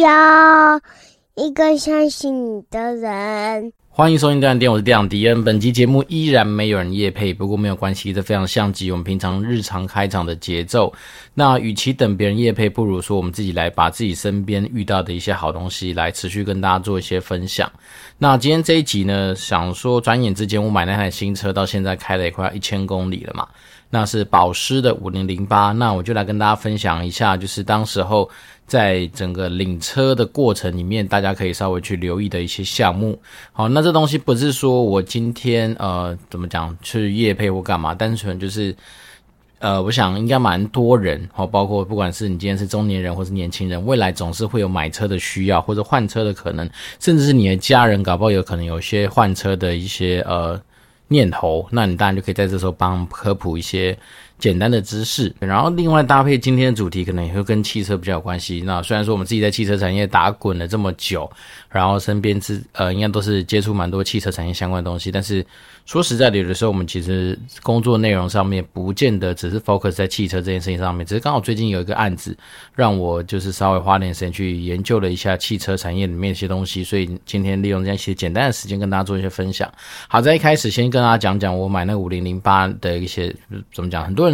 要一个相信你的人。欢迎收听电玩店，我是店长迪恩。本期节目依然没有人夜配，不过没有关系，这非常像极我们平常日常开场的节奏。那与其等别人夜配，不如说我们自己来把自己身边遇到的一些好东西来持续跟大家做一些分享。那今天这一集呢，想说转眼之间我买那台新车到现在开了也快要一千公里了嘛，那是保时的五零零八，那我就来跟大家分享一下，就是当时候。在整个领车的过程里面，大家可以稍微去留意的一些项目。好，那这东西不是说我今天呃怎么讲去业配或干嘛，单纯就是呃，我想应该蛮多人，好，包括不管是你今天是中年人或是年轻人，未来总是会有买车的需要或者换车的可能，甚至是你的家人搞不好有可能有些换车的一些呃念头，那你当然就可以在这时候帮科普一些。简单的知识，然后另外搭配今天的主题，可能也会跟汽车比较有关系。那虽然说我们自己在汽车产业打滚了这么久，然后身边是呃，应该都是接触蛮多汽车产业相关的东西，但是说实在的，有的时候我们其实工作内容上面不见得只是 focus 在汽车这件事情上面，只是刚好最近有一个案子，让我就是稍微花点时间去研究了一下汽车产业里面一些东西，所以今天利用这样一些简单的时间跟大家做一些分享。好，在一开始先跟大家讲讲我买那个五零零八的一些怎么讲，很多。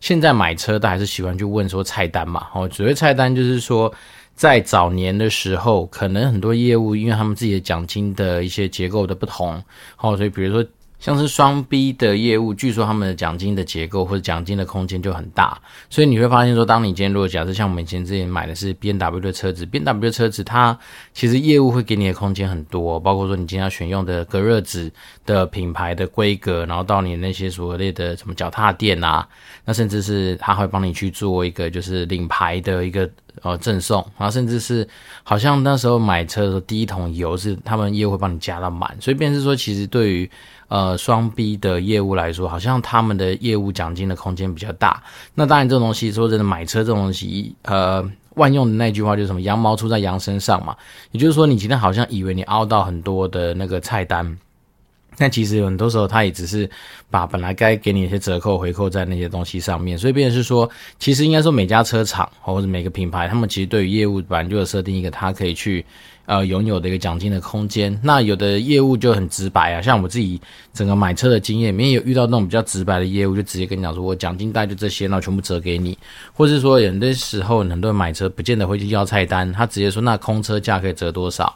现在买车都还是喜欢去问说菜单嘛，哦，所谓菜单就是说，在早年的时候，可能很多业务因为他们自己的奖金的一些结构的不同，哦，所以比如说。像是双 B 的业务，据说他们的奖金的结构或者奖金的空间就很大，所以你会发现说，当你今天如果假设像我们以前之前买的是 B N W 的车子，B N W 的车子它其实业务会给你的空间很多，包括说你今天要选用的隔热纸的品牌的规格，然后到你那些所谓的什么脚踏垫啊，那甚至是他会帮你去做一个就是领牌的一个呃赠送，然后甚至是好像那时候买车的时候第一桶油是他们业务会帮你加到满，所以便是说其实对于呃，双 B 的业务来说，好像他们的业务奖金的空间比较大。那当然，这种东西说真的，买车这种东西，呃，万用的那句话就是什么“羊毛出在羊身上”嘛。也就是说，你今天好像以为你凹到很多的那个菜单，那其实有很多时候，他也只是把本来该给你一些折扣回扣在那些东西上面。所以，变成是说，其实应该说每家车厂或者每个品牌，他们其实对于业务本来就有设定一个，他可以去。呃，拥有的一个奖金的空间，那有的业务就很直白啊，像我们自己整个买车的经验里面有遇到那种比较直白的业务，就直接跟你讲说，我奖金大概就这些，然后全部折给你，或是说有的时候很多人买车不见得会去要菜单，他直接说那空车价可以折多少？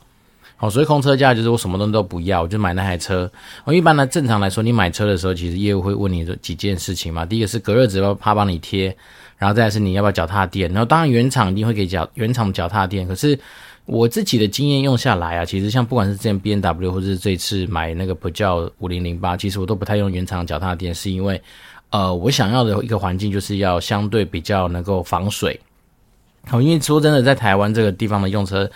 哦，所以空车价就是我什么东西都不要，我就买那台车。我一般呢，正常来说，你买车的时候，其实业务会问你这几件事情嘛，第一个是隔热纸要怕帮你贴，然后再来是你要不要脚踏垫，然后当然原厂一定会给脚原厂的脚踏垫，可是。我自己的经验用下来啊，其实像不管是之前 BMW 或是这次买那个 Peugeot 5008，其实我都不太用原厂脚踏垫，是因为，呃，我想要的一个环境就是要相对比较能够防水。好，因为说真的，在台湾这个地方的用车。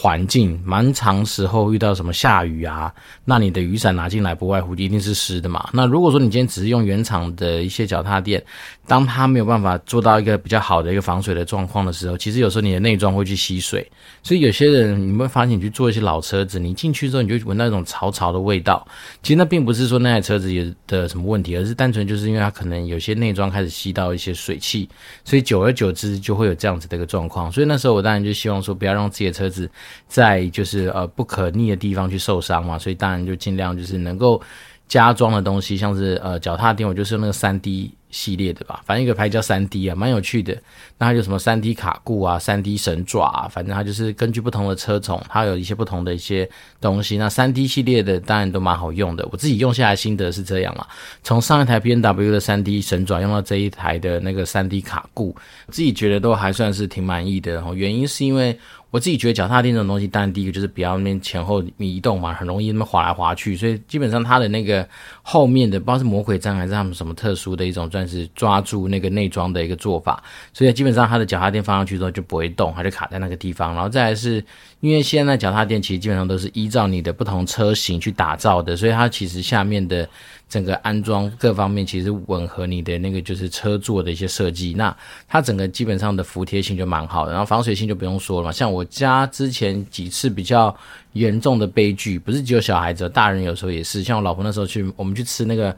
环境蛮长时候遇到什么下雨啊，那你的雨伞拿进来不外乎一定是湿的嘛。那如果说你今天只是用原厂的一些脚踏垫，当它没有办法做到一个比较好的一个防水的状况的时候，其实有时候你的内装会去吸水。所以有些人你会发现，你去坐一些老车子，你进去之后你就闻到一种潮潮的味道。其实那并不是说那台车子有的什么问题，而是单纯就是因为它可能有些内装开始吸到一些水汽，所以久而久之就会有这样子的一个状况。所以那时候我当然就希望说，不要让自己的车子。在就是呃不可逆的地方去受伤嘛，所以当然就尽量就是能够加装的东西，像是呃脚踏垫，我就是那个三 D。系列的吧，反正一个牌叫三 D 啊，蛮有趣的。那它有什么三 D 卡固啊，三 D 神爪啊，反正它就是根据不同的车种，它有一些不同的一些东西。那三 D 系列的当然都蛮好用的，我自己用下来心得是这样啦。从上一台 BMW 的三 D 神爪用到这一台的那个三 D 卡固，自己觉得都还算是挺满意的。然后原因是因为我自己觉得脚踏垫这种东西，当然第一个就是不要那边前后移动嘛，很容易那么滑来滑去，所以基本上它的那个后面的不知道是魔鬼毡还是他们什么特殊的一种。算是抓住那个内装的一个做法，所以基本上它的脚踏垫放上去之后就不会动，它就卡在那个地方。然后再来是因为现在脚踏垫其实基本上都是依照你的不同车型去打造的，所以它其实下面的整个安装各方面其实吻合你的那个就是车座的一些设计。那它整个基本上的服帖性就蛮好的，然后防水性就不用说了嘛。像我家之前几次比较严重的悲剧，不是只有小孩子，大人有时候也是。像我老婆那时候去，我们去吃那个。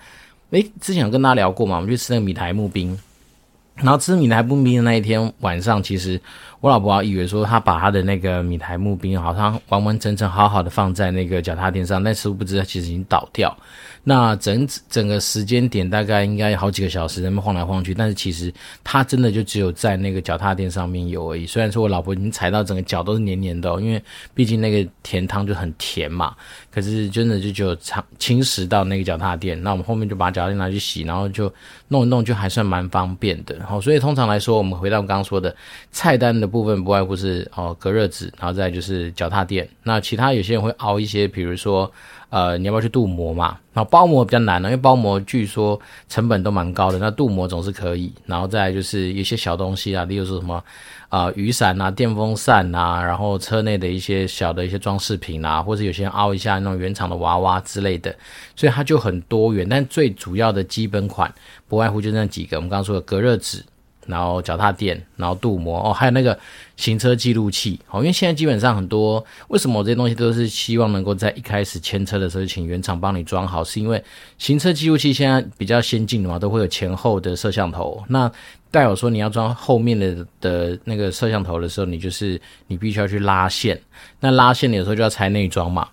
诶，之前有跟大家聊过嘛？我们去吃那个米苔木冰，然后吃米苔木冰的那一天晚上，其实我老婆还以为说她把她的那个米苔木冰好像完完整整好好的放在那个脚踏垫上，但殊不知道其实已经倒掉。那整整个时间点大概应该好几个小时，人们晃来晃去，但是其实它真的就只有在那个脚踏垫上面有而已。虽然说我老婆已经踩到整个脚都是黏黏的哦，因为毕竟那个甜汤就很甜嘛，可是真的就只有侵侵蚀到那个脚踏垫。那我们后面就把脚垫拿去洗，然后就弄一弄，就还算蛮方便的。好，所以通常来说，我们回到刚刚说的菜单的部分，不外乎是哦隔热纸，然后再就是脚踏垫。那其他有些人会熬一些，比如说。呃，你要不要去镀膜嘛？然后包膜比较难了，因为包膜据说成本都蛮高的。那镀膜总是可以，然后再就是一些小东西啊，例如说什么啊、雨伞啊、电风扇啊，然后车内的一些小的一些装饰品啊，或者有些人凹一下那种原厂的娃娃之类的，所以它就很多元。但最主要的基本款不外乎就那几个，我们刚刚说的隔热纸。然后脚踏垫，然后镀膜哦，还有那个行车记录器哦，因为现在基本上很多，为什么我这些东西都是希望能够在一开始牵车的时候请原厂帮你装好，是因为行车记录器现在比较先进的嘛，都会有前后的摄像头。那代表说你要装后面的的那个摄像头的时候，你就是你必须要去拉线，那拉线有时候就要拆内装嘛。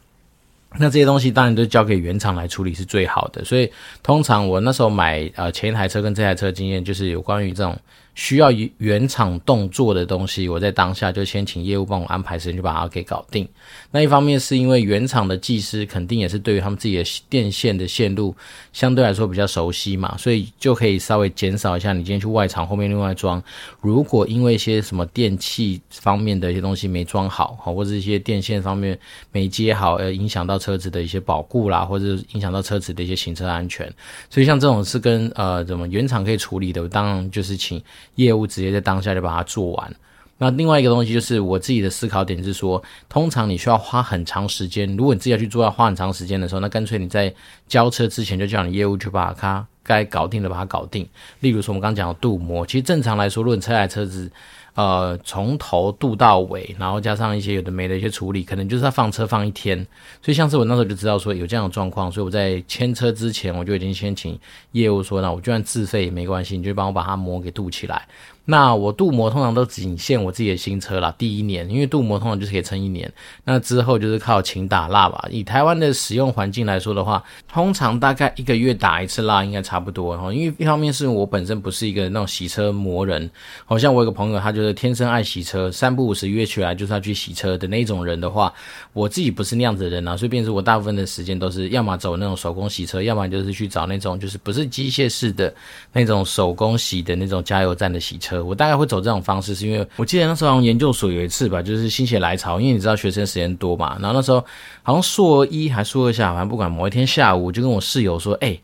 那这些东西当然都交给原厂来处理是最好的，所以通常我那时候买呃前一台车跟这台车经验就是有关于这种。需要原厂动作的东西，我在当下就先请业务帮我安排时间，就把它给搞定。那一方面是因为原厂的技师肯定也是对于他们自己的电线的线路相对来说比较熟悉嘛，所以就可以稍微减少一下你今天去外厂后面另外装。如果因为一些什么电器方面的一些东西没装好，或者一些电线方面没接好，而影响到车子的一些保固啦，或者影响到车子的一些行车安全。所以像这种是跟呃怎么原厂可以处理的，当然就是请。业务直接在当下就把它做完。那另外一个东西就是我自己的思考点是说，通常你需要花很长时间，如果你自己要去做要花很长时间的时候，那干脆你在交车之前就叫你业务去把它该搞定的把它搞定。例如说我们刚讲的镀膜，其实正常来说，如果你车来车子。呃，从头镀到尾，然后加上一些有的没的一些处理，可能就是他放车放一天。所以像是我那时候就知道说有这样的状况，所以我在签车之前，我就已经先请业务说，那我就算自费也没关系，你就帮我把它膜给镀起来。那我镀膜通常都仅限我自己的新车啦，第一年，因为镀膜通常就是可以撑一年。那之后就是靠勤打蜡吧。以台湾的使用环境来说的话，通常大概一个月打一次蜡应该差不多。哈，因为一方面是我本身不是一个那种洗车魔人，好像我有个朋友，他就是天生爱洗车，三不五时约起来就是要去洗车的那种人的话，我自己不是那样子的人啊，所以变成我大部分的时间都是要么走那种手工洗车，要么就是去找那种就是不是机械式的那种手工洗的那种加油站的洗车。我大概会走这种方式，是因为我记得那时候好像研究所有一次吧，就是心血来潮，因为你知道学生时间多嘛，然后那时候好像硕一还硕二下，反正不管某一天下午，我就跟我室友说，哎、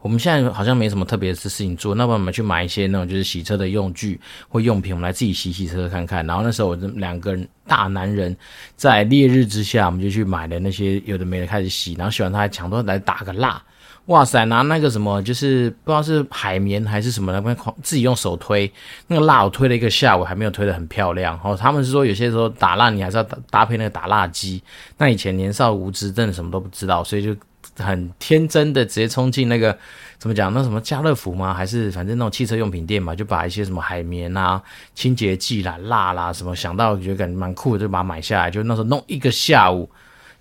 我们现在好像没什么特别的事情做，那我们去买一些那种就是洗车的用具或用品，我们来自己洗洗车看看。然后那时候我们两个人大男人在烈日之下，我们就去买了那些有的没的开始洗，然后洗完他还抢着来打个蜡。哇塞，拿那个什么，就是不知道是海绵还是什么，那边自己用手推那个蜡，我推了一个下午还没有推得很漂亮。然后他们是说有些时候打蜡你还是要搭配那个打蜡机。那以前年少无知，真的什么都不知道，所以就很天真的直接冲进那个怎么讲，那什么家乐福吗？还是反正那种汽车用品店嘛，就把一些什么海绵啊、清洁剂啦、蜡啦什么想到觉得感觉蛮酷的，就把它买下来。就那时候弄一个下午。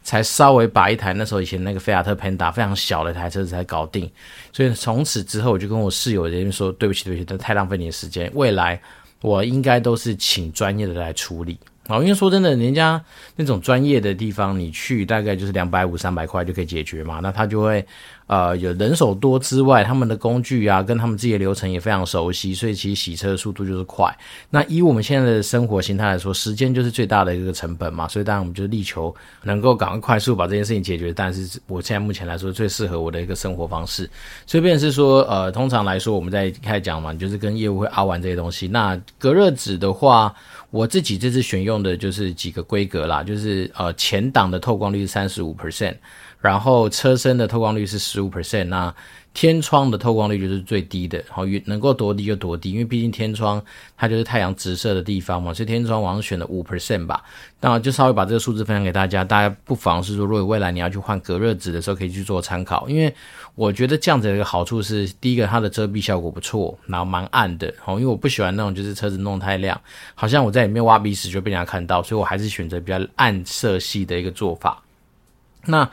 才稍微把一台那时候以前那个菲亚特潘达非常小的一台车子才搞定，所以从此之后我就跟我室友人员说，对不起对不起，这太浪费你的时间，未来我应该都是请专业的来处理。哦，因为说真的，人家那种专业的地方，你去大概就是两百五、三百块就可以解决嘛。那他就会，呃，有人手多之外，他们的工具啊，跟他们自己的流程也非常熟悉，所以其实洗车的速度就是快。那以我们现在的生活形态来说，时间就是最大的一个成本嘛。所以当然我们就力求能够赶快快速把这件事情解决。但是我现在目前来说，最适合我的一个生活方式。所以便是说，呃，通常来说，我们在开始讲嘛，就是跟业务会凹完这些东西。那隔热纸的话。我自己这次选用的就是几个规格啦，就是呃前挡的透光率是三十五 percent，然后车身的透光率是十五 percent，那天窗的透光率就是最低的，好，能够多低就多低，因为毕竟天窗它就是太阳直射的地方嘛，所以天窗我好像选了五 percent 吧。那就稍微把这个数字分享给大家，大家不妨是说，如果未来你要去换隔热纸的时候，可以去做参考。因为我觉得这样子的一个好处是，第一个它的遮蔽效果不错，然后蛮暗的，好，因为我不喜欢那种就是车子弄太亮，好像我在里面挖鼻屎就被人家看到，所以我还是选择比较暗色系的一个做法。那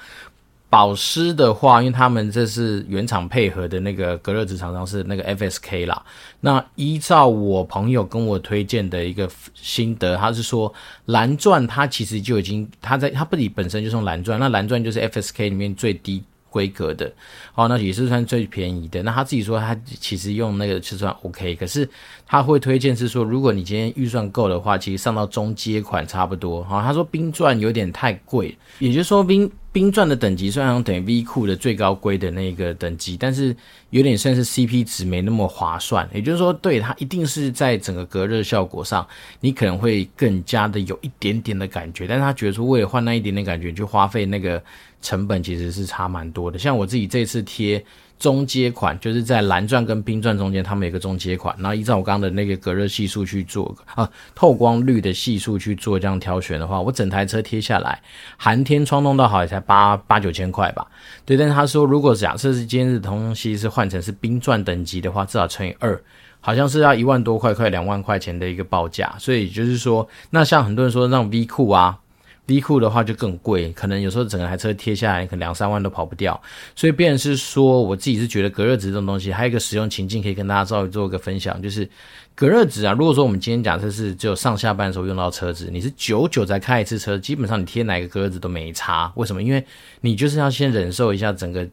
保湿的话，因为他们这是原厂配合的那个隔热纸厂商是那个 FSK 啦。那依照我朋友跟我推荐的一个心得，他是说蓝钻它其实就已经，它在它不仅本身就是蓝钻，那蓝钻就是 FSK 里面最低规格的，哦，那也是算最便宜的。那他自己说他其实用那个就算 OK，可是他会推荐是说，如果你今天预算够的话，其实上到中阶款差不多。好，他说冰钻有点太贵，也就是说冰。冰钻的等级虽然等于 V 酷的最高规的那个等级，但是有点算是 CP 值没那么划算。也就是说，对它一定是在整个隔热效果上，你可能会更加的有一点点的感觉。但是他觉得说，为了换那一点点感觉，就花费那个成本其实是差蛮多的。像我自己这次贴。中阶款就是在蓝钻跟冰钻中间，他们有个中阶款，然后依照我刚刚的那个隔热系数去做啊，透光率的系数去做这样挑选的话，我整台车贴下来，寒天窗弄到好也才八八九千块吧。对，但是他说如果假设是今天的东西是换成是冰钻等级的话，至少乘以二，好像是要一万多块，快两万块钱的一个报价。所以就是说，那像很多人说那种 V 酷啊。V 库的话就更贵，可能有时候整台车贴下来，可能两三万都跑不掉。所以，变成是说，我自己是觉得隔热纸这种东西，还有一个使用情境可以跟大家稍微做一个分享，就是隔热纸啊。如果说我们今天假设是只有上下班的时候用到车子，你是久久才开一次车，基本上你贴哪个隔热纸都没差。为什么？因为你就是要先忍受一下整个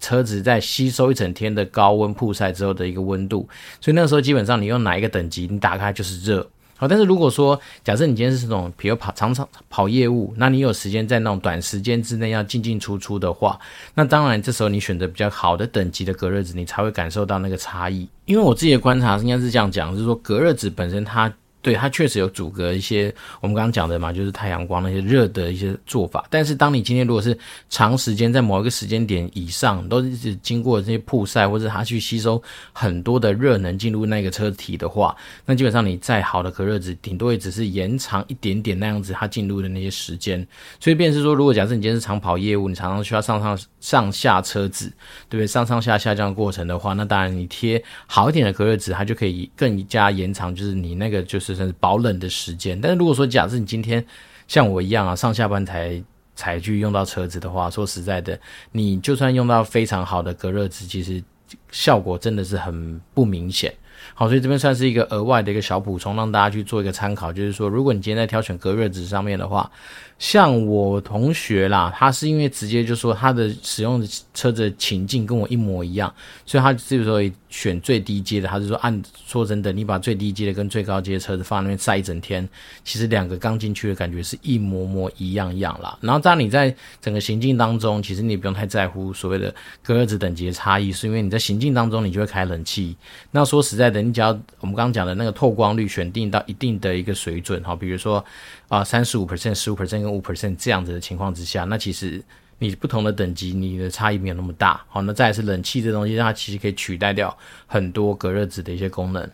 车子在吸收一整天的高温曝晒之后的一个温度，所以那时候基本上你用哪一个等级，你打开就是热。好，但是如果说假设你今天是这种，比如跑常常跑业务，那你有时间在那种短时间之内要进进出出的话，那当然这时候你选择比较好的等级的隔热纸，你才会感受到那个差异。因为我自己的观察应该是这样讲，就是说隔热纸本身它。对，它确实有阻隔一些我们刚刚讲的嘛，就是太阳光那些热的一些做法。但是当你今天如果是长时间在某一个时间点以上，都是经过这些曝晒，或者它去吸收很多的热能进入那个车体的话，那基本上你再好的隔热纸，顶多也只是延长一点点那样子它进入的那些时间。所以便是说，如果假设你今天是长跑业务，你常常需要上上上下车子，对不对？上上下下这样的过程的话，那当然你贴好一点的隔热纸，它就可以更加延长，就是你那个就是。算是保冷的时间，但是如果说假设你今天像我一样啊，上下班才才去用到车子的话，说实在的，你就算用到非常好的隔热纸，其实效果真的是很不明显。好，所以这边算是一个额外的一个小补充，让大家去做一个参考，就是说，如果你今天在挑选隔热纸上面的话。像我同学啦，他是因为直接就说他的使用的车子情境跟我一模一样，所以他之所以选最低阶的，他是说按说真的，你把最低阶的跟最高阶的车子放在那边晒一整天，其实两个刚进去的感觉是一模模一样一样啦。然后当你在整个行进当中，其实你不用太在乎所谓的隔热纸等级的差异，是因为你在行进当中你就会开冷气。那说实在的，你只要我们刚刚讲的那个透光率选定到一定的一个水准，哈，比如说。啊，三十五 percent、十五 percent 跟五 percent 这样子的情况之下，那其实你不同的等级，你的差异没有那么大。好，那再是冷气这东西，它其实可以取代掉很多隔热纸的一些功能。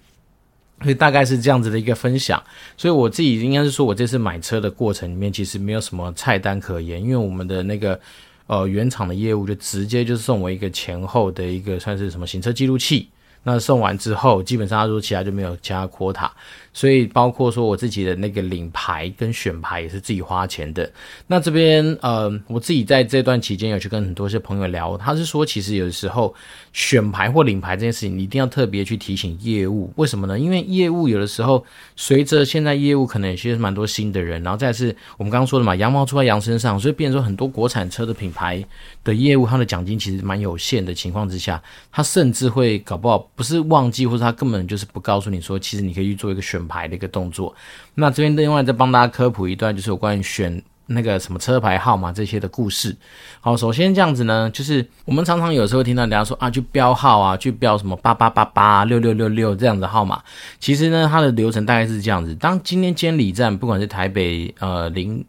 所以大概是这样子的一个分享。所以我自己应该是说，我这次买车的过程里面，其实没有什么菜单可言，因为我们的那个呃原厂的业务就直接就送我一个前后的一个算是什么行车记录器。那送完之后，基本上他说其他就没有其他 quota。所以包括说我自己的那个领牌跟选牌也是自己花钱的。那这边呃，我自己在这段期间有去跟很多些朋友聊，他是说其实有的时候选牌或领牌这件事情，你一定要特别去提醒业务。为什么呢？因为业务有的时候随着现在业务可能也是蛮多新的人，然后再是我们刚刚说的嘛，羊毛出在羊身上，所以变成说很多国产车的品牌的业务，它的奖金其实蛮有限的情况之下，他甚至会搞不好不是忘记，或者他根本就是不告诉你说，其实你可以去做一个选。牌的一个动作，那这边另外再帮大家科普一段，就是有关于选那个什么车牌号码这些的故事。好，首先这样子呢，就是我们常常有时候听到人家说啊，去标号啊，去标什么八八八八六六六六这样子的号码。其实呢，它的流程大概是这样子：当今天监理站，不管是台北呃零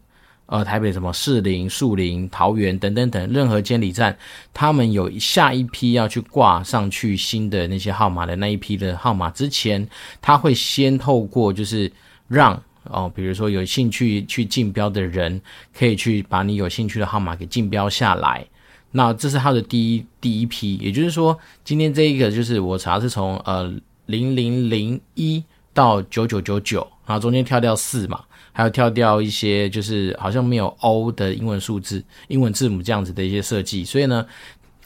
呃台北什么士林、树林、桃园等等等任何监理站，他们有下一批要去挂上去新的那些号码的那一批的号码之前，他会先透过就是让哦，比如说有兴趣去竞标的人，可以去把你有兴趣的号码给竞标下来。那这是他的第一第一批，也就是说，今天这一个就是我查是从呃零零零一到九九九九，然后中间跳掉四嘛，还有跳掉一些就是好像没有 O 的英文数字、英文字母这样子的一些设计，所以呢。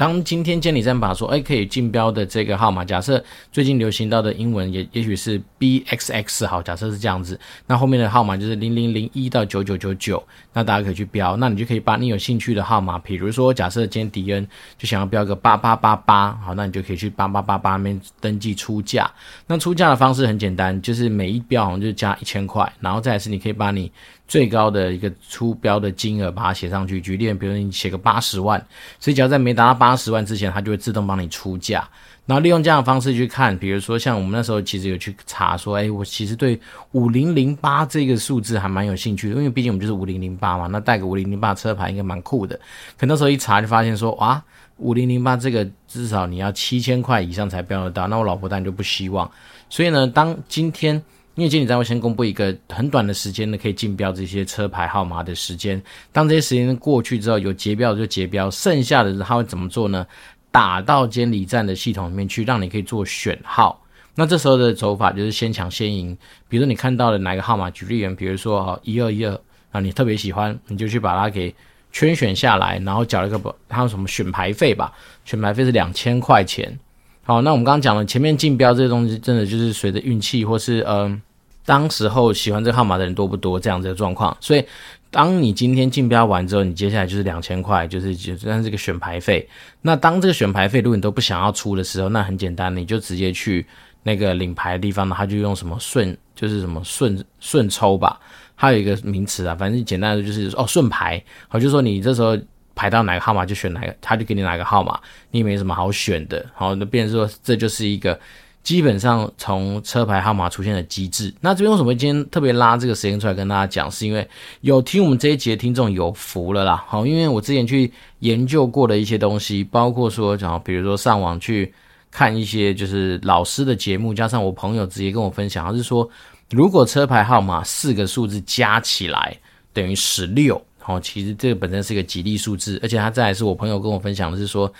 当今天监理站把说，哎，可以竞标的这个号码，假设最近流行到的英文也也许是 BXX 好，假设是这样子，那后面的号码就是零零零一到九九九九，那大家可以去标，那你就可以把你有兴趣的号码，比如说假设今天迪恩就想要标个八八八八，好，那你就可以去八八八八那边登记出价。那出价的方式很简单，就是每一标好像就加一千块，然后再来是你可以把你。最高的一个出标的金额，把它写上去。举例，比如说你写个八十万，所以只要在没达到八十万之前，它就会自动帮你出价。然后利用这样的方式去看，比如说像我们那时候其实有去查说，哎，我其实对五零零八这个数字还蛮有兴趣的，因为毕竟我们就是五零零八嘛，那带个五零零八车牌应该蛮酷的。可那时候一查就发现说，哇，五零零八这个至少你要七千块以上才标得到，那我老婆当然就不希望。所以呢，当今天。因为监理站会先公布一个很短的时间呢，可以竞标这些车牌号码的时间。当这些时间过去之后，有结标就结标，剩下的他会怎么做呢？打到监理站的系统里面去，让你可以做选号。那这时候的走法就是先抢先赢。比如说你看到了哪个号码，举例员，比如说哈一二一二啊，你特别喜欢，你就去把它给圈选下来，然后缴一个不，还有什么选牌费吧？选牌费是两千块钱。好，那我们刚刚讲了前面竞标这些东西，真的就是随着运气或是嗯、当时候喜欢这个号码的人多不多这样子的状况。所以，当你今天竞标完之后，你接下来就是两千块，就是就算是这个选牌费。那当这个选牌费如果你都不想要出的时候，那很简单，你就直接去那个领牌的地方，他就用什么顺，就是什么顺顺抽吧，还有一个名词啊，反正简单的就是哦顺牌，好，就是说你这时候。排到哪个号码就选哪个，他就给你哪个号码，你也没什么好选的。好，那变成说这就是一个基本上从车牌号码出现的机制。那这边为什么今天特别拉这个时间出来跟大家讲，是因为有听我们这一节听众有福了啦。好，因为我之前去研究过的一些东西，包括说讲，比如说上网去看一些就是老师的节目，加上我朋友直接跟我分享，他是说如果车牌号码四个数字加起来等于十六。好，其实这个本身是一个吉利数字，而且他再来是我朋友跟我分享的是说，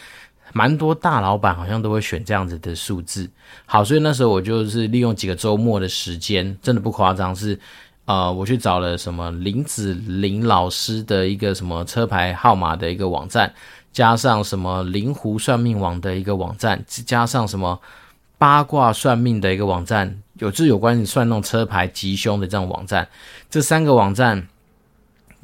蛮多大老板好像都会选这样子的数字。好，所以那时候我就是利用几个周末的时间，真的不夸张，是呃，我去找了什么林子林老师的一个什么车牌号码的一个网站，加上什么灵狐算命网的一个网站，加上什么八卦算命的一个网站，有就是有关于算那种车牌吉凶的这种网站，这三个网站。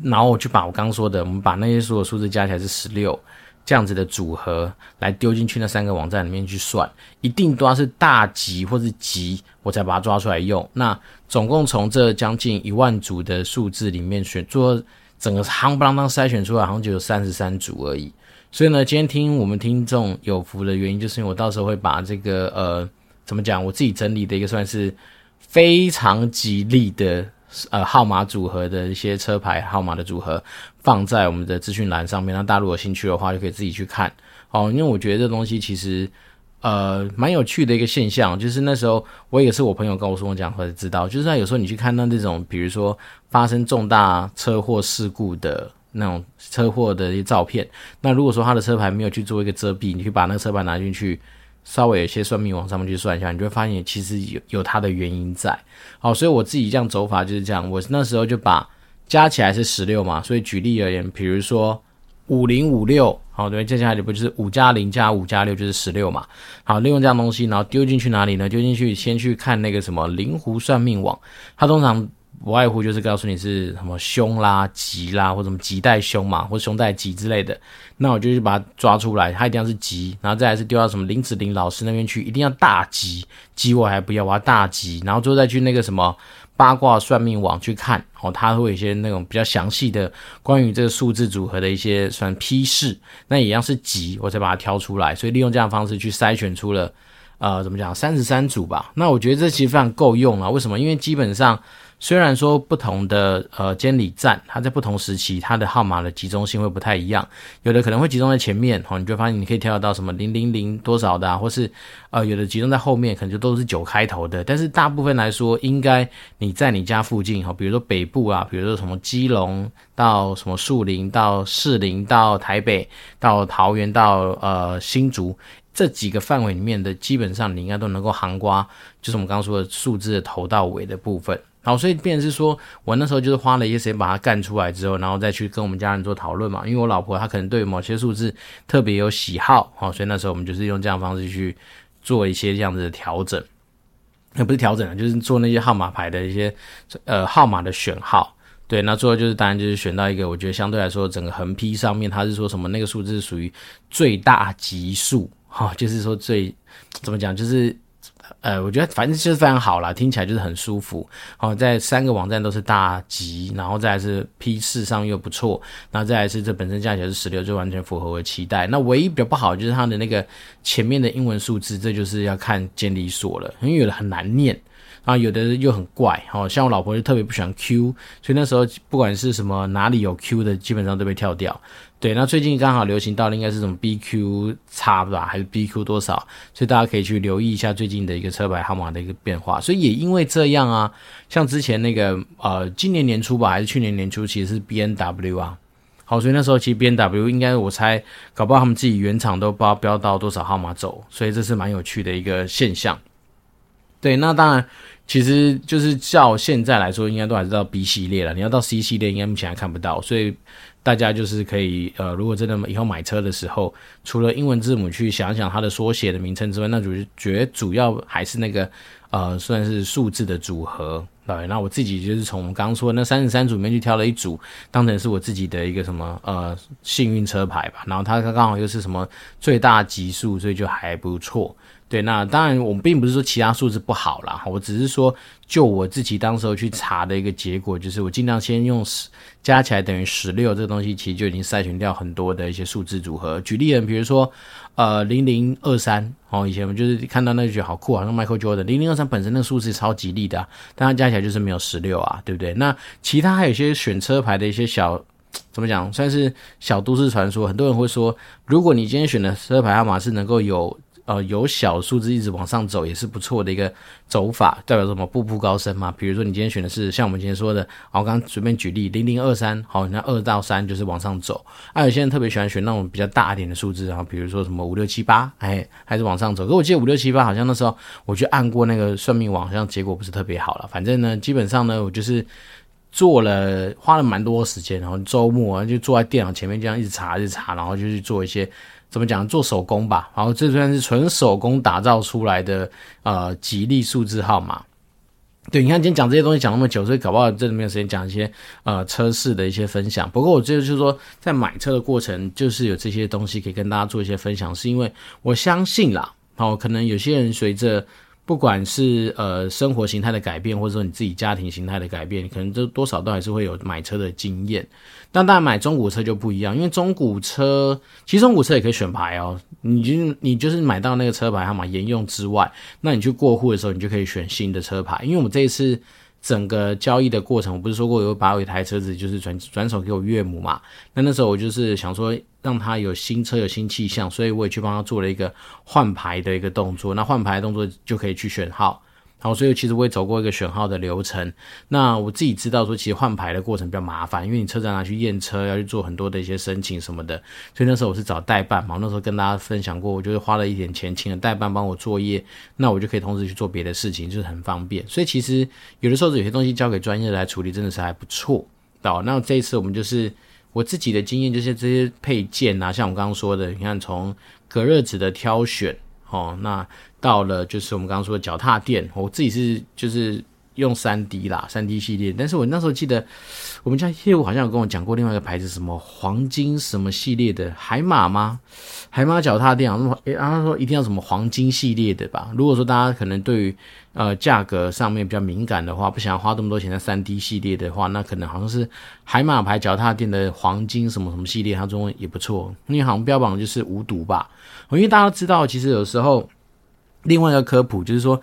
然后我就把我刚刚说的，我们把那些所有数字加起来是十六这样子的组合来丢进去那三个网站里面去算，一定都要是大吉或是吉，我才把它抓出来用。那总共从这将近一万组的数字里面选做整个夯不啷当筛选出来，好像就有三十三组而已。所以呢，今天听我们听众有福的原因，就是因为我到时候会把这个呃怎么讲，我自己整理的一个算是非常吉利的。呃，号码组合的一些车牌号码的组合放在我们的资讯栏上面，那大家如果有兴趣的话，就可以自己去看哦。因为我觉得这东西其实呃蛮有趣的一个现象，就是那时候我也是我朋友跟我说我讲，或者知道，就是有时候你去看到那种，比如说发生重大车祸事故的那种车祸的一些照片，那如果说他的车牌没有去做一个遮蔽，你去把那个车牌拿进去。稍微有些算命网上面去算一下，你就会发现其实有有它的原因在。好，所以我自己这样走法就是这样。我那时候就把加起来是十六嘛，所以举例而言，比如说五零五六，好，对，接下来不就是五加零加五加六就是十六嘛。好，利用这样东西，然后丢进去哪里呢？丢进去先去看那个什么灵狐算命网，它通常。不外乎就是告诉你是什么凶啦、吉啦，或什么吉带凶嘛，或凶带吉之类的。那我就去把它抓出来，它一定要是吉，然后再来是丢到什么林子林老师那边去，一定要大吉。吉我还不要，我要大吉。然后最后再去那个什么八卦算命网去看，哦，它会有一些那种比较详细的关于这个数字组合的一些算批示。那一样是吉，我才把它挑出来。所以利用这样的方式去筛选出了，呃，怎么讲，三十三组吧。那我觉得这其实非常够用了。为什么？因为基本上。虽然说不同的呃监理站，它在不同时期它的号码的集中性会不太一样，有的可能会集中在前面，哦，你就发现你可以跳到什么零零零多少的，啊，或是呃有的集中在后面，可能就都是九开头的。但是大部分来说，应该你在你家附近，哈，比如说北部啊，比如说什么基隆到什么树林到士林到台北到桃园到呃新竹。这几个范围里面的，基本上你应该都能够涵盖，就是我们刚刚说的数字的头到尾的部分。好，所以变成是说我那时候就是花了一些时间把它干出来之后，然后再去跟我们家人做讨论嘛。因为我老婆她可能对某些数字特别有喜好，好，所以那时候我们就是用这样方式去做一些这样子的调整，也不是调整啊，就是做那些号码牌的一些呃号码的选号。对，那最后就是当然就是选到一个，我觉得相对来说整个横批上面它是说什么那个数字属于最大级数。哈、哦，就是说最怎么讲，就是呃，我觉得反正就是非常好啦，听起来就是很舒服。好、哦，在三个网站都是大吉，然后再是批次上又不错，然后再来是这本身价钱是十六，就完全符合我的期待。那唯一比较不好就是它的那个前面的英文数字，这就是要看监理所了，因为有的很难念。啊，有的又很怪，哦，像我老婆就特别不喜欢 Q，所以那时候不管是什么哪里有 Q 的，基本上都被跳掉。对，那最近刚好流行到的应该是什么 BQ 叉吧，还是 BQ 多少？所以大家可以去留意一下最近的一个车牌号码的一个变化。所以也因为这样啊，像之前那个呃，今年年初吧，还是去年年初，其实是 BNW 啊，好，所以那时候其实 BNW 应该我猜，搞不好他们自己原厂都不知道标到多少号码走，所以这是蛮有趣的一个现象。对，那当然。其实就是照现在来说，应该都还是到 B 系列了。你要到 C 系列，应该目前还看不到。所以大家就是可以，呃，如果真的以后买车的时候，除了英文字母去想想它的缩写的名称之外，那主觉主要还是那个，呃，算是数字的组合。对，那我自己就是从我们刚刚说的那三十三组里面去挑了一组，当成是我自己的一个什么，呃，幸运车牌吧。然后它刚好又是什么最大级数，所以就还不错。对，那当然，我们并不是说其他数字不好啦，我只是说，就我自己当时候去查的一个结果，就是我尽量先用十加起来等于十六这个东西，其实就已经筛选掉很多的一些数字组合。举例人，比如说，呃，零零二三，哦，以前我们就是看到那句好酷啊，像 Michael Jordan，零零二三本身那个数字超吉利的，但它加起来就是没有十六啊，对不对？那其他还有一些选车牌的一些小，怎么讲，算是小都市传说。很多人会说，如果你今天选的车牌号码是能够有。呃，由小数字一直往上走也是不错的一个走法，代表什么？步步高升嘛。比如说你今天选的是像我们今天说的，好，我刚刚随便举例零零二三，好，那二到三就是往上走。啊，有些人特别喜欢选那种比较大一点的数字，然后比如说什么五六七八，哎，还是往上走。可我记得五六七八好像那时候我去按过那个算命网，好像结果不是特别好了。反正呢，基本上呢，我就是做了花了蛮多时间，然后周末就坐在电脑前面这样一直查一直查，然后就去做一些。怎么讲？做手工吧，然后这算是纯手工打造出来的呃吉利数字号码。对，你看今天讲这些东西讲那么久，所以搞不好这里面有时间讲一些呃车市的一些分享。不过我觉得就是说，在买车的过程，就是有这些东西可以跟大家做一些分享，是因为我相信啦，哦，可能有些人随着。不管是呃生活形态的改变，或者说你自己家庭形态的改变，可能都多少都还是会有买车的经验。但大家买中古车就不一样，因为中古车其实中古车也可以选牌哦。你就你就是买到那个车牌号码沿用之外，那你去过户的时候，你就可以选新的车牌。因为我们这一次。整个交易的过程，我不是说过有把我一台车子就是转转手给我岳母嘛？那那时候我就是想说让他有新车有新气象，所以我也去帮他做了一个换牌的一个动作。那换牌动作就可以去选号。好，所以其实我也走过一个选号的流程。那我自己知道说，其实换牌的过程比较麻烦，因为你车站拿去验车，要去做很多的一些申请什么的。所以那时候我是找代办嘛，那时候跟大家分享过，我就是花了一点钱请了代办帮我作业，那我就可以同时去做别的事情，就是很方便。所以其实有的时候有些东西交给专业来处理，真的是还不错。好，那这一次我们就是我自己的经验，就是这些配件啊，像我刚刚说的，你看从隔热纸的挑选。哦，那到了就是我们刚刚说的脚踏垫，我自己是就是用三 D 啦，三 D 系列。但是我那时候记得我们家业务好像有跟我讲过另外一个牌子，什么黄金什么系列的海马吗？海马脚踏垫啊，那么诶，他说一定要什么黄金系列的吧？如果说大家可能对于呃价格上面比较敏感的话，不想花这么多钱在三 D 系列的话，那可能好像是海马牌脚踏垫的黄金什么什么系列，它中文也不错，因为好像标榜就是无毒吧。因为大家知道，其实有时候另外一个科普就是说，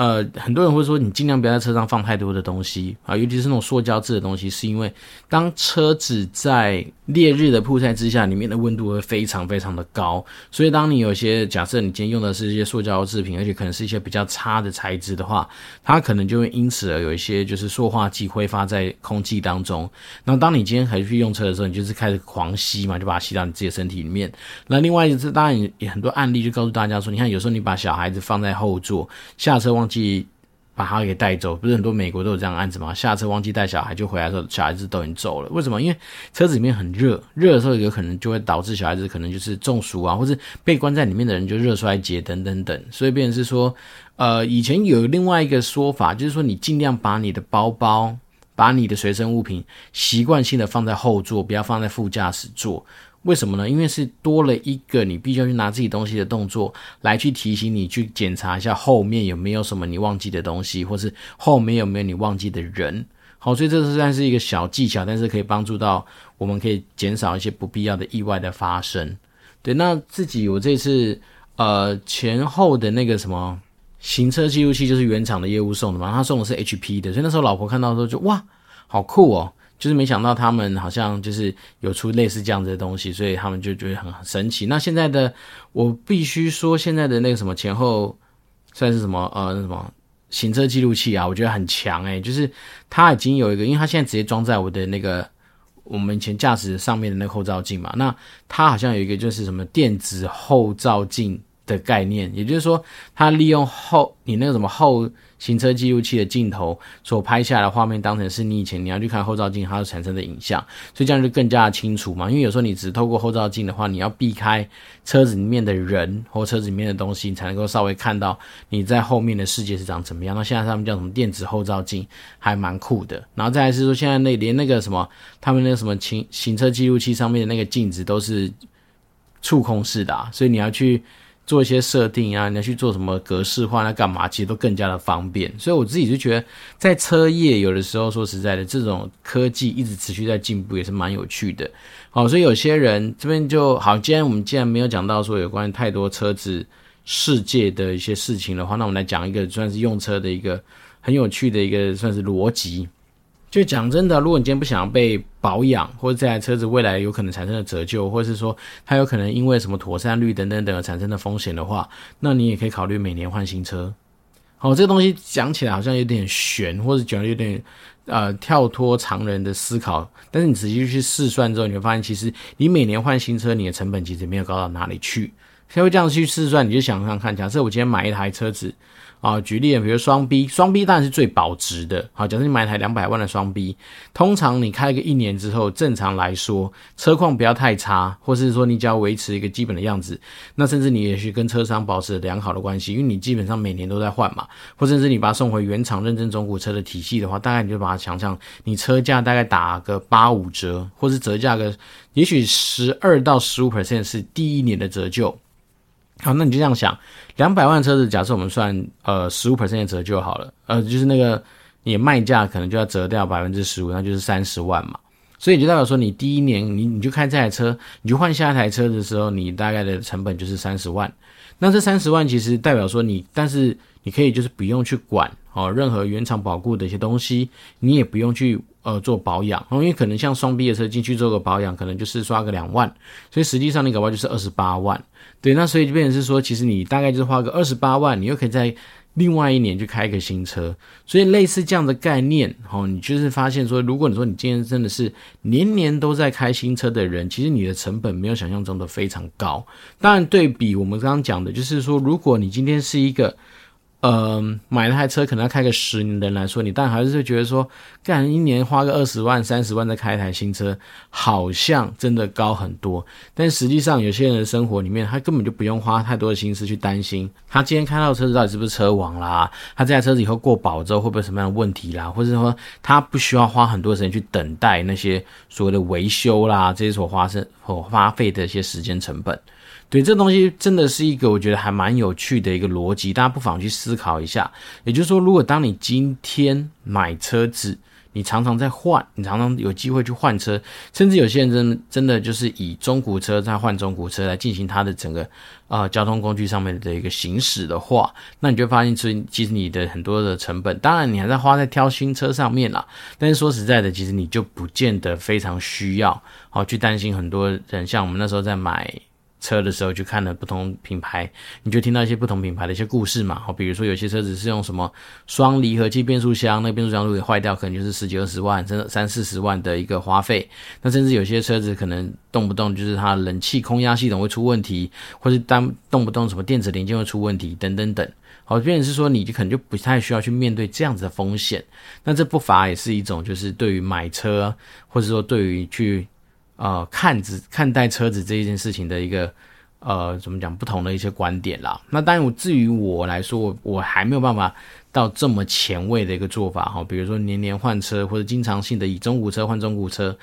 呃，很多人会说，你尽量不要在车上放太多的东西啊，尤其是那种塑胶制的东西，是因为当车子在烈日的曝晒之下，里面的温度会非常非常的高。所以，当你有些假设你今天用的是一些塑胶制品，而且可能是一些比较差的材质的话，它可能就会因此而有一些就是塑化剂挥发在空气当中。那当你今天还去用车的时候，你就是开始狂吸嘛，就把它吸到你自己的身体里面。那另外一次，当然也很多案例就告诉大家说，你看有时候你把小孩子放在后座，下车往记把他给带走，不是很多美国都有这样的案子吗？下车忘记带小孩，就回来的时候小孩子都已经走了。为什么？因为车子里面很热，热的时候有可能就会导致小孩子可能就是中暑啊，或是被关在里面的人就热衰竭等等等。所以变成是说，呃，以前有另外一个说法，就是说你尽量把你的包包、把你的随身物品习惯性的放在后座，不要放在副驾驶座。为什么呢？因为是多了一个你必须要去拿自己东西的动作，来去提醒你去检查一下后面有没有什么你忘记的东西，或是后面有没有你忘记的人。好，所以这算是一个小技巧，但是可以帮助到我们可以减少一些不必要的意外的发生。对，那自己我这次呃前后的那个什么行车记录器就是原厂的业务送的嘛，他送的是 HP 的，所以那时候老婆看到的时候就哇，好酷哦。就是没想到他们好像就是有出类似这样子的东西，所以他们就觉得很神奇。那现在的我必须说，现在的那个什么前后算是什么呃那什么行车记录器啊，我觉得很强诶、就是它已经有一个，因为它现在直接装在我的那个我们以前驾驶上面的那个后照镜嘛，那它好像有一个就是什么电子后照镜的概念，也就是说，它利用后你那个什么后行车记录器的镜头所拍下来的画面，当成是你以前你要去看后照镜它产生的影像，所以这样就更加的清楚嘛。因为有时候你只透过后照镜的话，你要避开车子里面的人或车子里面的东西，你才能够稍微看到你在后面的世界是长怎么样。那现在他们叫什么电子后照镜，还蛮酷的。然后再来是说，现在那连那个什么，他们那个什么行行车记录器上面的那个镜子都是触控式的啊，所以你要去。做一些设定啊，你要去做什么格式化，那干嘛？其实都更加的方便。所以我自己就觉得，在车业有的时候，说实在的，这种科技一直持续在进步，也是蛮有趣的。好，所以有些人这边就好。今天我们既然没有讲到说有关太多车子世界的一些事情的话，那我们来讲一个算是用车的一个很有趣的一个算是逻辑。就讲真的，如果你今天不想被保养，或者这台车子未来有可能产生的折旧，或者是说它有可能因为什么妥善率等等等而产生的风险的话，那你也可以考虑每年换新车。好，这个东西讲起来好像有点玄，或者讲有点呃跳脱常人的思考，但是你仔细去试算之后，你会发现其实你每年换新车，你的成本其实没有高到哪里去。稍微这样去试算，你就想想看，假设我今天买一台车子。啊，举例，比如双 B，双 B 当然是最保值的。好，假设你买一台两百万的双 B，通常你开个一年之后，正常来说，车况不要太差，或是说你只要维持一个基本的样子，那甚至你也许跟车商保持良好的关系，因为你基本上每年都在换嘛，或甚至你把它送回原厂认证中古车的体系的话，大概你就把它想象，你车价大概打个八五折，或是折价个，也许十二到十五 percent 是第一年的折旧。好，那你就这样想，两百万车子，假设我们算呃十五 percent 的折旧好了，呃，就是那个你卖价可能就要折掉百分之十五，那就是三十万嘛。所以就代表说，你第一年你你就开这台车，你就换下一台车的时候，你大概的成本就是三十万。那这三十万其实代表说你，但是你可以就是不用去管哦任何原厂保固的一些东西，你也不用去呃做保养，因为可能像双 B 的车进去做个保养，可能就是刷个两万，所以实际上你搞不好就是二十八万。对，那所以就变成是说，其实你大概就是花个二十八万，你又可以在另外一年去开一个新车。所以类似这样的概念，哦，你就是发现说，如果你说你今天真的是年年都在开新车的人，其实你的成本没有想象中的非常高。当然，对比我们刚刚讲的，就是说，如果你今天是一个。呃，买了台车可能要开个十年的人来说，你但还是会觉得说，干一年花个二十万、三十万再开一台新车，好像真的高很多。但实际上，有些人的生活里面，他根本就不用花太多的心思去担心，他今天开到的车子到底是不是车王啦，他这台车子以后过保之后会不会有什么样的问题啦，或者说他不需要花很多时间去等待那些所谓的维修啦，这些所花生所花费的一些时间成本。对，这东西真的是一个我觉得还蛮有趣的一个逻辑，大家不妨去思考一下。也就是说，如果当你今天买车子，你常常在换，你常常有机会去换车，甚至有些人真的真的就是以中古车在换中古车来进行它的整个呃交通工具上面的一个行驶的话，那你就发现其实其实你的很多的成本，当然你还在花在挑新车上面啦。但是说实在的，其实你就不见得非常需要好去担心很多人，像我们那时候在买。车的时候去看了不同品牌，你就听到一些不同品牌的一些故事嘛。好，比如说有些车子是用什么双离合器变速箱，那变速箱如果坏掉，可能就是十几二十万，甚至三四十万的一个花费。那甚至有些车子可能动不动就是它冷气空压系统会出问题，或是当动不动什么电子零件会出问题，等等等。好，变成是说你就可能就不太需要去面对这样子的风险。那这不乏也是一种就是对于买车，或者说对于去。呃，看子看待车子这一件事情的一个呃，怎么讲不同的一些观点啦。那当然，我至于我来说，我我还没有办法到这么前卫的一个做法哈。比如说年年换车，或者经常性的以中古车换中古车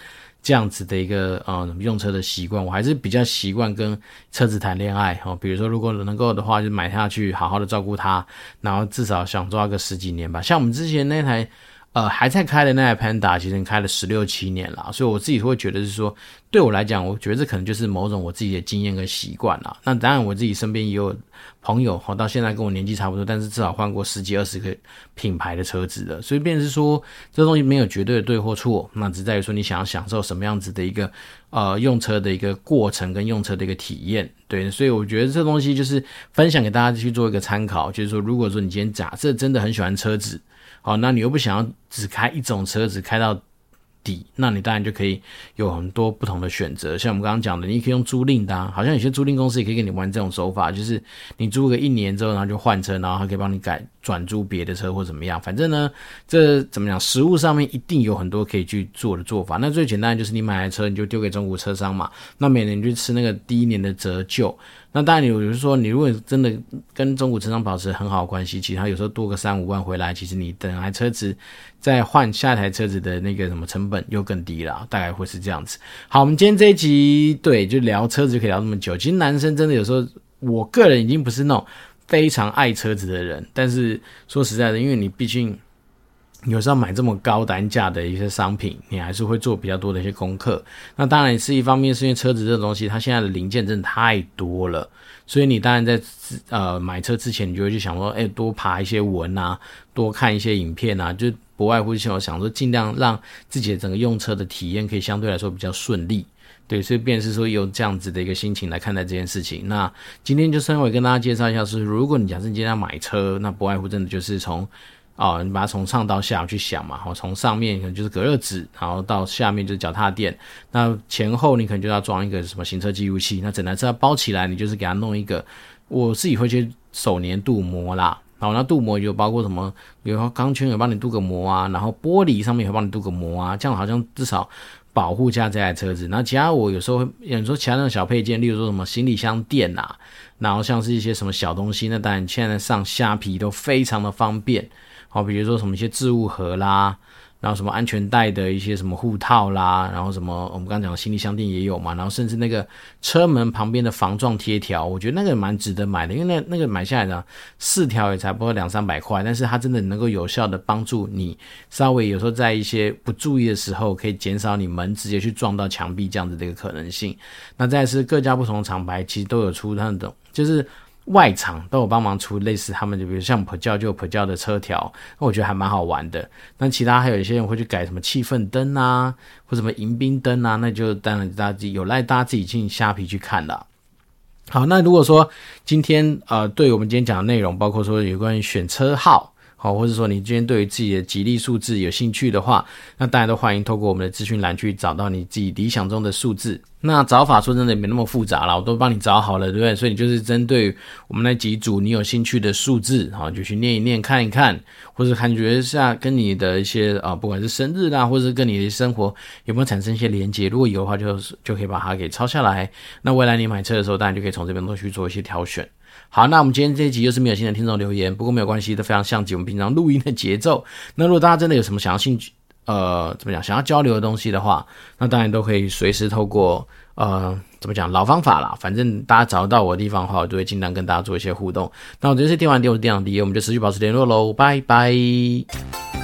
这样子的一个呃用车的习惯，我还是比较习惯跟车子谈恋爱哈。比如说，如果能够的话，就买下去，好好的照顾它，然后至少想抓个十几年吧。像我们之前那台。呃，还在开的那台 Panda，其实开了十六七年了，所以我自己会觉得是说，对我来讲，我觉得这可能就是某种我自己的经验跟习惯了。那当然，我自己身边也有朋友，哈，到现在跟我年纪差不多，但是至少换过十几二十个品牌的车子的，所以变是说，这东西没有绝对的对或错，那只在于说你想要享受什么样子的一个呃用车的一个过程跟用车的一个体验，对，所以我觉得这东西就是分享给大家去做一个参考，就是说，如果说你今天假设真的很喜欢车子。好，那你又不想要只开一种车子开到底，那你当然就可以有很多不同的选择。像我们刚刚讲的，你可以用租赁的，好像有些租赁公司也可以给你玩这种手法，就是你租个一年之后，然后就换车，然后还可以帮你改转租别的车或怎么样。反正呢，这怎么讲，实物上面一定有很多可以去做的做法。那最简单的就是你买来车，你就丢给中古车商嘛，那每年你就吃那个第一年的折旧。那当然，你比如说，你如果真的跟中古车商保持很好的关系，其实他有时候多个三五万回来，其实你等台车子再换下一台车子的那个什么成本又更低了，大概会是这样子。好，我们今天这一集对，就聊车子就可以聊那么久。其实男生真的有时候，我个人已经不是那种非常爱车子的人，但是说实在的，因为你毕竟。有时候买这么高单价的一些商品，你还是会做比较多的一些功课。那当然是一方面，是因为车子这东西，它现在的零件真的太多了，所以你当然在呃买车之前，你就会去想说，哎，多爬一些文啊，多看一些影片啊，就不外乎想想说，尽量让自己的整个用车的体验可以相对来说比较顺利。对，所以便是说有这样子的一个心情来看待这件事情。那今天就稍微跟大家介绍一下，是如果你假设你今天要买车，那不外乎真的就是从。哦，你把它从上到下去想嘛，好，从上面可能就是隔热纸，然后到下面就是脚踏垫，那前后你可能就要装一个什么行车记录器，那整台车包起来，你就是给它弄一个，我自己会去手黏镀膜啦，好，那镀膜就包括什么，比如说钢圈有帮你镀个膜啊，然后玻璃上面也会帮你镀个膜啊，这样好像至少保护下这台车子。那其他我有时候会，有时候其他那种小配件，例如说什么行李箱垫呐，然后像是一些什么小东西，那当然现在上虾皮都非常的方便。好，比如说什么一些置物盒啦，然后什么安全带的一些什么护套啦，然后什么我们刚讲的行李箱垫也有嘛，然后甚至那个车门旁边的防撞贴条，我觉得那个蛮值得买的，因为那那个买下来呢，四条也才不过两三百块，但是它真的能够有效的帮助你，稍微有时候在一些不注意的时候，可以减少你门直接去撞到墙壁这样子的一个可能性。那再是各家不同的厂牌其实都有出那种，就是。外场都有帮忙出类似他们，就比如像普教就有普教的车条，那我觉得还蛮好玩的。那其他还有一些人会去改什么气氛灯啊，或什么迎宾灯啊，那就当然大家自己有赖大家自己进虾皮去看了。好，那如果说今天呃，对我们今天讲的内容，包括说有关于选车号。好，或者说你今天对于自己的吉利数字有兴趣的话，那大家都欢迎透过我们的资讯栏去找到你自己理想中的数字。那找法说真的也没那么复杂啦，我都帮你找好了，对不对？所以你就是针对我们那几组你有兴趣的数字，好，就去念一念、看一看，或者感觉一下跟你的一些啊，不管是生日啦，或者是跟你的生活有没有产生一些连接，如果有的话就，就就可以把它给抄下来。那未来你买车的时候，当然就可以从这边都去做一些挑选。好，那我们今天这一集又是没有新的听众留言，不过没有关系，都非常像极我们平常录音的节奏。那如果大家真的有什么想要兴趣，呃，怎么讲，想要交流的东西的话，那当然都可以随时透过呃，怎么讲，老方法啦，反正大家找到我的地方的话，我就会尽量跟大家做一些互动。那我这次电玩店，我是电长迪，我们就持续保持联络喽，拜拜。